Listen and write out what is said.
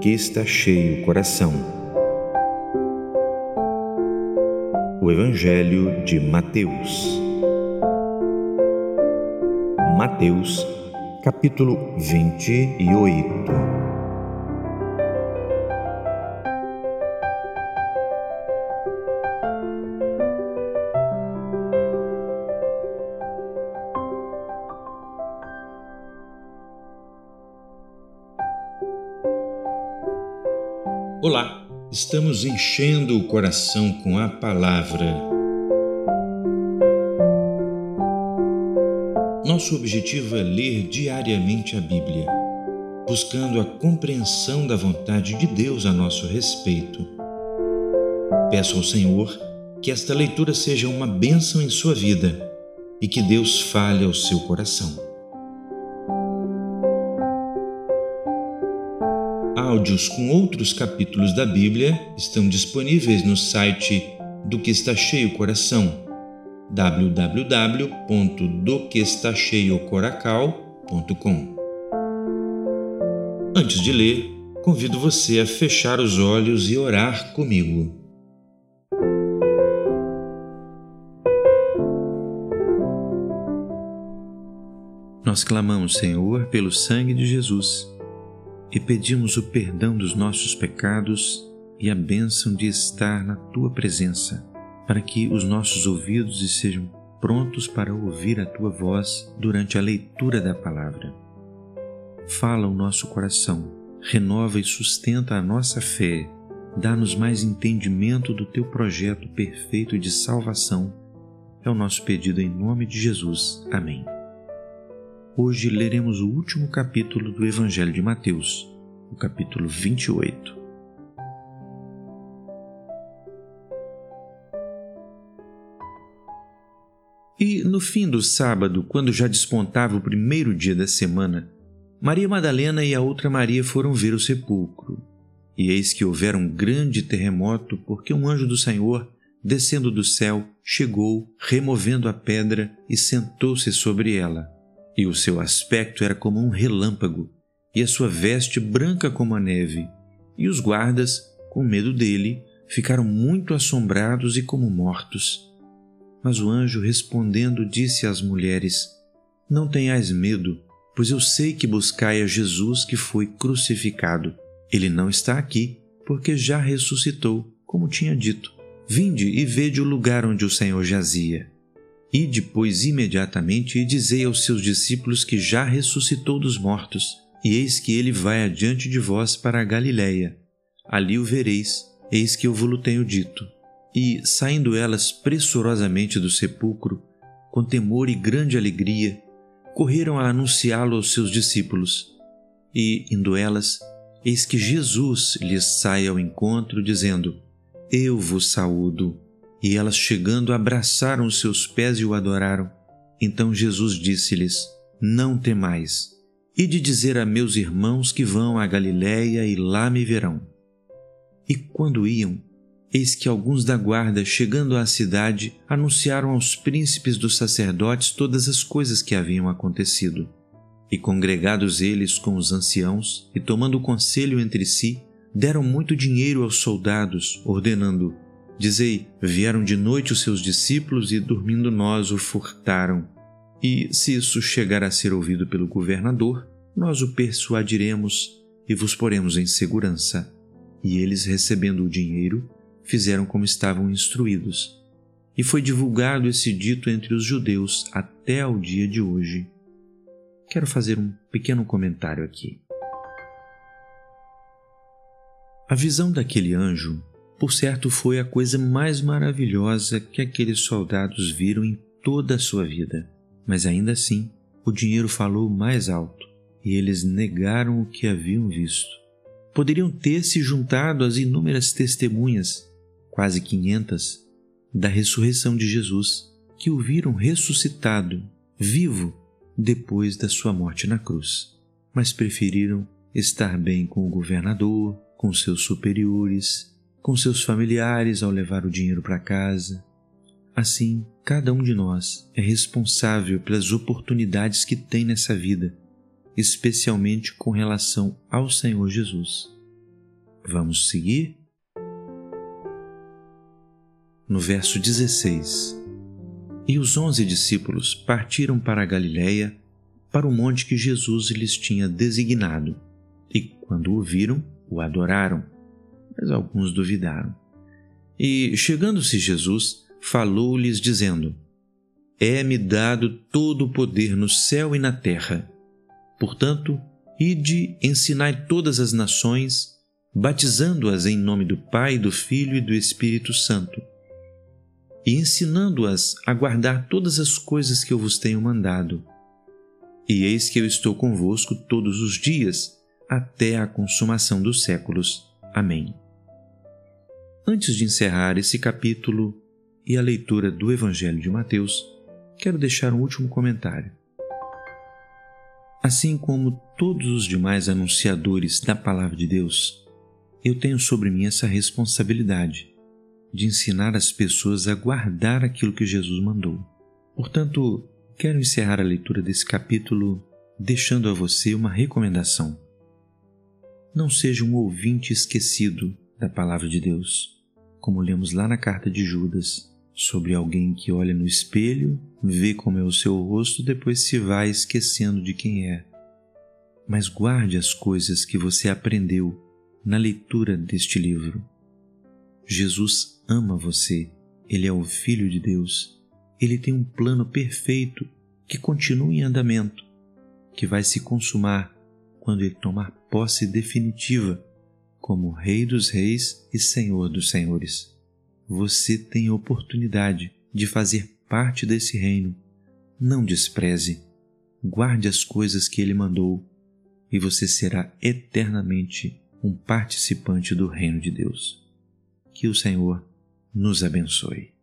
que está cheio o coração. O Evangelho de Mateus. Mateus, capítulo 28. Olá, estamos enchendo o coração com a palavra. Nosso objetivo é ler diariamente a Bíblia, buscando a compreensão da vontade de Deus a nosso respeito. Peço ao Senhor que esta leitura seja uma bênção em sua vida e que Deus fale ao seu coração. Áudios com outros capítulos da Bíblia estão disponíveis no site do que está cheio coração www.doquestacheiocoracal.com. Antes de ler, convido você a fechar os olhos e orar comigo. Nós clamamos, Senhor, pelo sangue de Jesus e pedimos o perdão dos nossos pecados e a bênção de estar na tua presença, para que os nossos ouvidos estejam prontos para ouvir a tua voz durante a leitura da palavra. Fala o nosso coração, renova e sustenta a nossa fé, dá-nos mais entendimento do teu projeto perfeito de salvação. É o nosso pedido em nome de Jesus. Amém. Hoje leremos o último capítulo do Evangelho de Mateus, o capítulo 28. E no fim do sábado, quando já despontava o primeiro dia da semana, Maria Madalena e a outra Maria foram ver o sepulcro. E eis que houvera um grande terremoto, porque um anjo do Senhor, descendo do céu, chegou, removendo a pedra e sentou-se sobre ela e o seu aspecto era como um relâmpago, e a sua veste branca como a neve. E os guardas, com medo dele, ficaram muito assombrados e como mortos. Mas o anjo respondendo disse às mulheres: Não tenhais medo, pois eu sei que buscai a Jesus que foi crucificado. Ele não está aqui, porque já ressuscitou, como tinha dito. Vinde e vede o lugar onde o Senhor jazia. E depois imediatamente e dizei aos seus discípulos que já ressuscitou dos mortos, e eis que ele vai adiante de vós para a Galiléia. Ali o vereis, eis que eu vos tenho dito. E, saindo elas pressurosamente do sepulcro, com temor e grande alegria, correram a anunciá-lo aos seus discípulos. E, indo elas, eis que Jesus lhes sai ao encontro, dizendo: Eu vos saúdo. E elas, chegando, abraçaram os seus pés e o adoraram. Então Jesus disse-lhes: Não temais, e de dizer a meus irmãos que vão a Galiléia e lá me verão. E quando iam, eis que alguns da guarda, chegando à cidade, anunciaram aos príncipes dos sacerdotes todas as coisas que haviam acontecido. E congregados eles com os anciãos, e tomando conselho entre si, deram muito dinheiro aos soldados, ordenando: Dizei: vieram de noite os seus discípulos e, dormindo nós, o furtaram. E, se isso chegar a ser ouvido pelo governador, nós o persuadiremos e vos poremos em segurança. E eles, recebendo o dinheiro, fizeram como estavam instruídos. E foi divulgado esse dito entre os judeus até ao dia de hoje. Quero fazer um pequeno comentário aqui. A visão daquele anjo por certo, foi a coisa mais maravilhosa que aqueles soldados viram em toda a sua vida. Mas ainda assim, o dinheiro falou mais alto e eles negaram o que haviam visto. Poderiam ter se juntado às inúmeras testemunhas, quase quinhentas, da ressurreição de Jesus, que o viram ressuscitado, vivo, depois da sua morte na cruz. Mas preferiram estar bem com o governador, com seus superiores, com seus familiares ao levar o dinheiro para casa. Assim, cada um de nós é responsável pelas oportunidades que tem nessa vida, especialmente com relação ao Senhor Jesus. Vamos seguir? No verso 16: E os onze discípulos partiram para a Galiléia, para o monte que Jesus lhes tinha designado. E quando o viram, o adoraram, mas alguns duvidaram. E, chegando-se Jesus, falou-lhes, dizendo: É-me dado todo o poder no céu e na terra. Portanto, ide, ensinai todas as nações, batizando-as em nome do Pai, do Filho e do Espírito Santo, e ensinando-as a guardar todas as coisas que eu vos tenho mandado. E eis que eu estou convosco todos os dias, até a consumação dos séculos. Amém. Antes de encerrar esse capítulo e a leitura do Evangelho de Mateus, quero deixar um último comentário. Assim como todos os demais anunciadores da Palavra de Deus, eu tenho sobre mim essa responsabilidade de ensinar as pessoas a guardar aquilo que Jesus mandou. Portanto, quero encerrar a leitura desse capítulo deixando a você uma recomendação. Não seja um ouvinte esquecido da Palavra de Deus como lemos lá na carta de Judas, sobre alguém que olha no espelho, vê como é o seu rosto, depois se vai esquecendo de quem é. Mas guarde as coisas que você aprendeu na leitura deste livro. Jesus ama você, ele é o Filho de Deus, ele tem um plano perfeito que continua em andamento, que vai se consumar quando ele tomar posse definitiva como Rei dos Reis e Senhor dos Senhores. Você tem oportunidade de fazer parte desse reino. Não despreze. Guarde as coisas que ele mandou e você será eternamente um participante do reino de Deus. Que o Senhor nos abençoe.